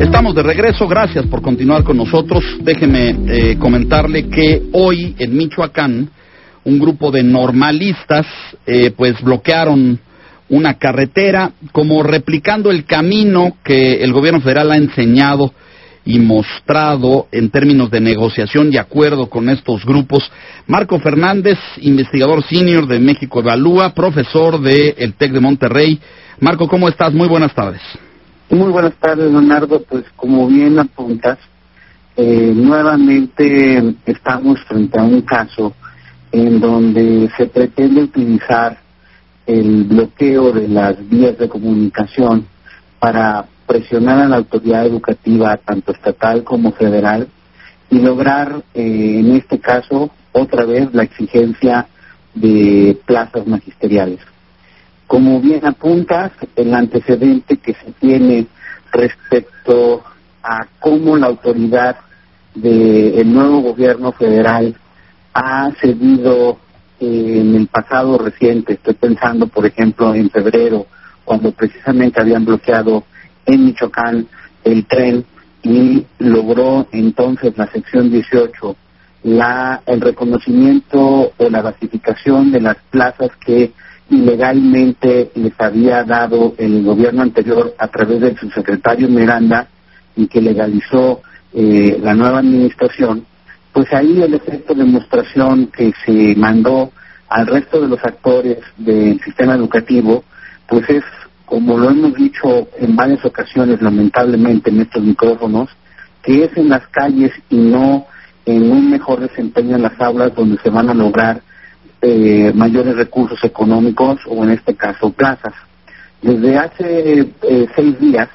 Estamos de regreso, gracias por continuar con nosotros. Déjeme eh, comentarle que hoy en Michoacán un grupo de normalistas eh, pues bloquearon una carretera como replicando el camino que el gobierno federal ha enseñado y mostrado en términos de negociación y acuerdo con estos grupos. Marco Fernández, investigador senior de México Evalúa, profesor del el TEC de Monterrey. Marco, ¿cómo estás? Muy buenas tardes. Muy buenas tardes, Leonardo. Pues como bien apuntas, eh, nuevamente estamos frente a un caso en donde se pretende utilizar el bloqueo de las vías de comunicación para presionar a la autoridad educativa, tanto estatal como federal, y lograr, eh, en este caso, otra vez la exigencia de plazas magisteriales. Como bien apuntas, el antecedente que se tiene respecto a cómo la autoridad del nuevo gobierno federal ha cedido eh, en el pasado reciente, estoy pensando por ejemplo en febrero, cuando precisamente habían bloqueado en Michoacán el tren y logró entonces la sección 18 la, el reconocimiento o la basificación de las plazas que ilegalmente les había dado el gobierno anterior a través del subsecretario Miranda y que legalizó eh, la nueva administración, pues ahí el efecto de demostración que se mandó al resto de los actores del sistema educativo, pues es, como lo hemos dicho en varias ocasiones, lamentablemente en estos micrófonos, que es en las calles y no en un mejor desempeño en las aulas donde se van a lograr eh, mayores recursos económicos o en este caso plazas. Desde hace eh, seis días,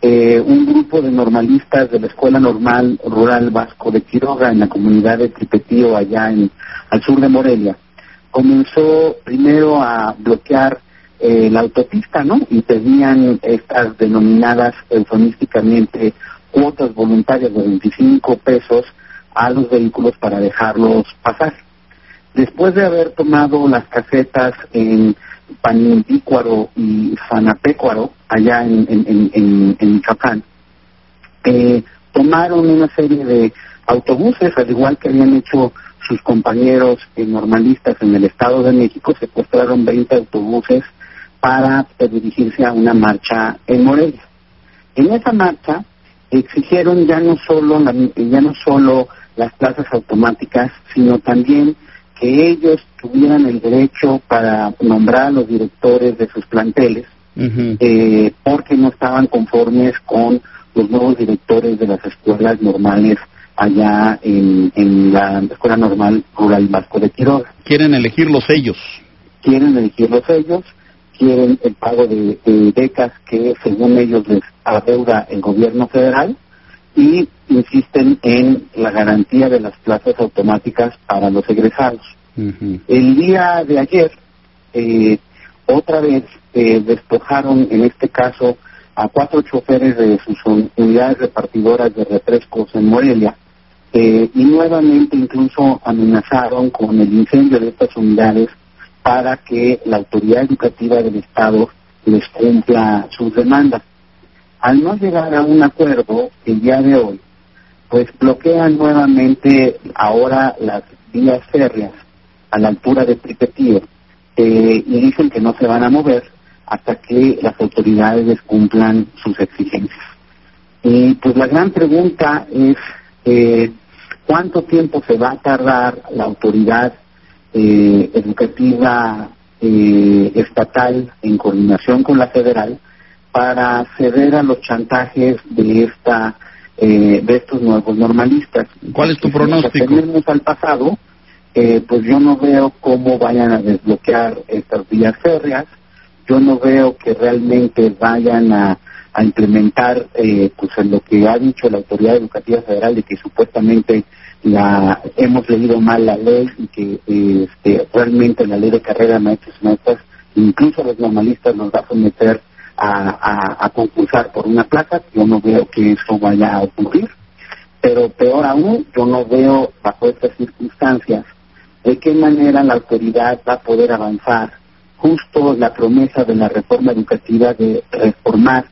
eh, un grupo de normalistas de la Escuela Normal Rural Vasco de Quiroga en la comunidad de Tripetío, allá en, al sur de Morelia, comenzó primero a bloquear la autopista, ¿no? Y pedían estas denominadas eufemísticamente cuotas voluntarias de 25 pesos a los vehículos para dejarlos pasar. Después de haber tomado las casetas en Panindícuaro y Fanapecuaro, allá en, en, en, Michoacán, eh, tomaron una serie de autobuses, al igual que habían hecho sus compañeros normalistas en el Estado de México, secuestraron 20 autobuses para dirigirse a una marcha en Morelia. En esa marcha exigieron ya no solo ya no solo las plazas automáticas, sino también que ellos tuvieran el derecho para nombrar a los directores de sus planteles, eh, porque no estaban conformes con los nuevos directores de las escuelas normales allá en, la Escuela Normal Rural Vasco de Quiroga. Quieren elegirlos ellos. Quieren elegirlos ellos, quieren el pago de, de becas que según ellos les adeuda el gobierno federal y insisten en la garantía de las plazas automáticas para los egresados. El día de ayer, eh, otra vez eh, despojaron, en este caso, a cuatro choferes de sus unidades repartidoras de refrescos en Morelia, eh, y nuevamente incluso amenazaron con el incendio de estas unidades para que la autoridad educativa del Estado les cumpla sus demandas. Al no llegar a un acuerdo el día de hoy, pues bloquean nuevamente ahora las vías férreas a la altura de Tripetío eh, y dicen que no se van a mover hasta que las autoridades cumplan sus exigencias. Y pues la gran pregunta es eh, cuánto tiempo se va a tardar la autoridad eh, educativa estatal en coordinación con la federal para ceder a los chantajes de esta de estos nuevos normalistas. ¿Cuál es tu pronóstico? Si al pasado, eh, pues yo no veo cómo vayan a desbloquear estas vías férreas, yo no veo que realmente vayan a, implementar eh, pues en lo que ha dicho la autoridad educativa federal de que supuestamente la hemos leído mal la ley y que este, realmente la ley de carrera de maestros y maestras incluso los normalistas nos va a someter a, a, concursar por una plaza, yo no veo que eso vaya a ocurrir, pero peor aún, yo no veo bajo estas circunstancias de qué manera la autoridad va a poder avanzar. Justo la promesa de la reforma educativa de reformar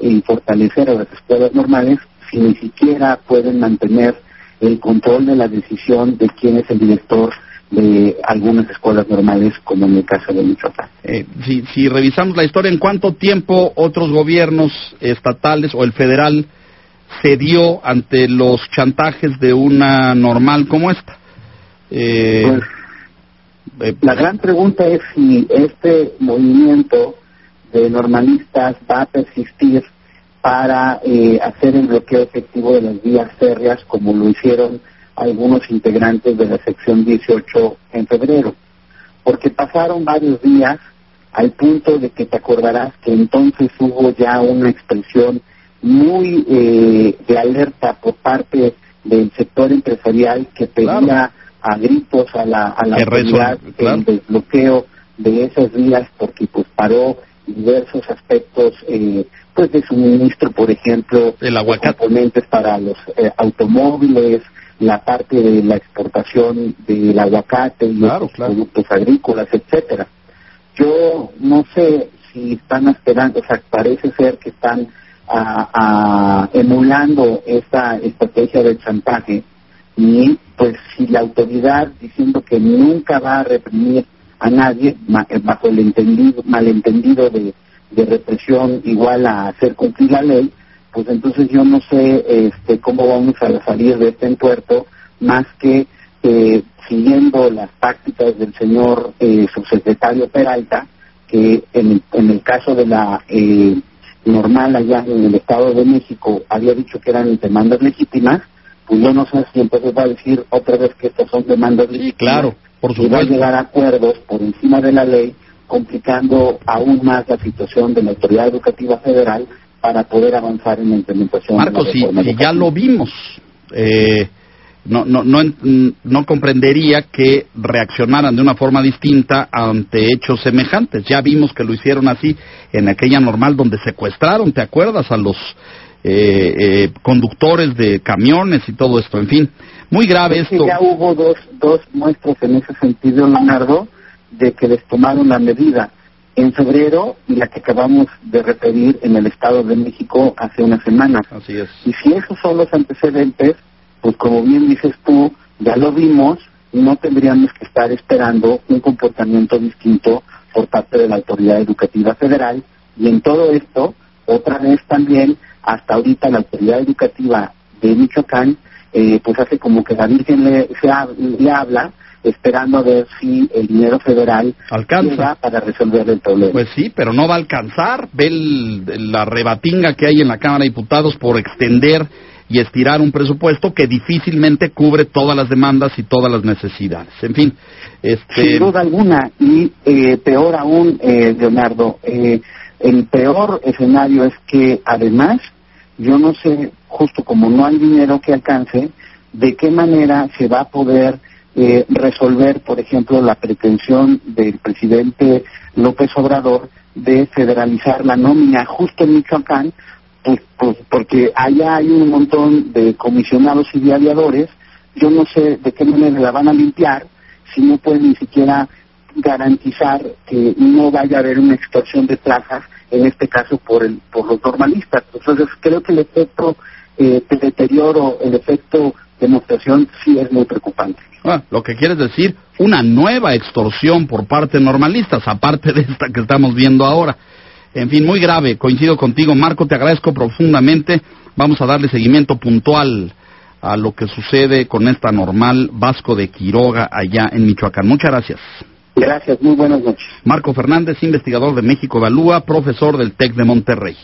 y fortalecer a las escuelas normales si ni siquiera pueden mantener el control de la decisión de quién es el director de algunas escuelas normales, como en el caso de Michoacán. Eh, si, si revisamos la historia, ¿en cuánto tiempo otros gobiernos estatales o el federal cedió ante los chantajes de una normal como esta? Eh, pues, eh, la gran pregunta es si este movimiento de normalistas va a persistir para eh, hacer el bloqueo efectivo de las vías férreas como lo hicieron algunos integrantes de la sección 18 en febrero. Porque pasaron varios días al punto de que te acordarás que entonces hubo ya una expresión muy eh, de alerta por parte del sector empresarial que pedía a gritos a la, a la autoridad el desbloqueo de esas vías porque pues paró diversos aspectos eh, pues de suministro, por ejemplo, el componentes para los eh, automóviles, la parte de la exportación del aguacate y los productos agrícolas, etcétera. Yo no sé si están esperando, o sea, parece ser que están a, emulando esta estrategia del chantaje y pues si la autoridad diciendo que nunca va a reprimir a nadie eh, bajo el entendido, malentendido de, de represión igual a hacer cumplir la ley, pues entonces yo no sé este, cómo vamos a salir de este entuerto más que eh, siguiendo las tácticas del señor eh, subsecretario Peralta, que en, en el caso de la eh, normal allá en el Estado de México había dicho que eran demandas legítimas, pues yo no sé si entonces va a decir otra vez que estas son demandas legítimas. claro, por supuesto. Y va a llegar a acuerdos por encima de la ley, complicando aún más la situación de la autoridad educativa federal para poder avanzar en la implementación Marcos, de la si, ya lo vimos, eh, no, no, no, no comprendería que reaccionaran de una forma distinta ante hechos semejantes. Ya vimos que lo hicieron así en aquella normal donde secuestraron, ¿te acuerdas? A los eh, eh, conductores de camiones y todo esto, en fin. Muy grave esto. Ya hubo dos, dos muestras en ese sentido, Leonardo, de que les tomaron la medida en febrero y la que acabamos de referir en el Estado de México hace unas semanas. Así es. Y si esos son los antecedentes, pues como bien dices tú, ya lo vimos, no tendríamos que estar esperando un comportamiento distinto por parte de la autoridad educativa federal y en todo esto, otra vez también, hasta ahorita la autoridad educativa de Michoacán, eh, pues hace como que la Virgen le, le habla esperando a ver si el dinero federal alcanza para resolver el problema. Pues sí, pero no va a alcanzar. Ve la rebatinga que hay en la Cámara de Diputados por extender y estirar un presupuesto que difícilmente cubre todas las demandas y todas las necesidades. En fin, este... sin duda alguna y eh, peor aún, eh, Leonardo, eh, el peor escenario es que además yo no sé, justo como no hay dinero que alcance, de qué manera se va a poder eh, resolver, por ejemplo, la pretensión del presidente López Obrador de federalizar la nómina justo en Michoacán, pues, pues, porque allá hay un montón de comisionados y de yo no sé de qué manera la van a limpiar si no pueden ni siquiera garantizar que no vaya a haber una extorsión de plazas, en este caso por el por los normalistas. Entonces creo que el efecto eh, de deterioro, el efecto demostración sí es muy preocupante. Ah, lo que quieres decir, una nueva extorsión por parte de normalistas, aparte de esta que estamos viendo ahora. En fin, muy grave, coincido contigo. Marco, te agradezco profundamente. Vamos a darle seguimiento puntual a lo que sucede con esta normal Vasco de Quiroga allá en Michoacán. Muchas gracias. Gracias, muy buenas noches. Marco Fernández, investigador de México Evalúa, profesor del TEC de Monterrey.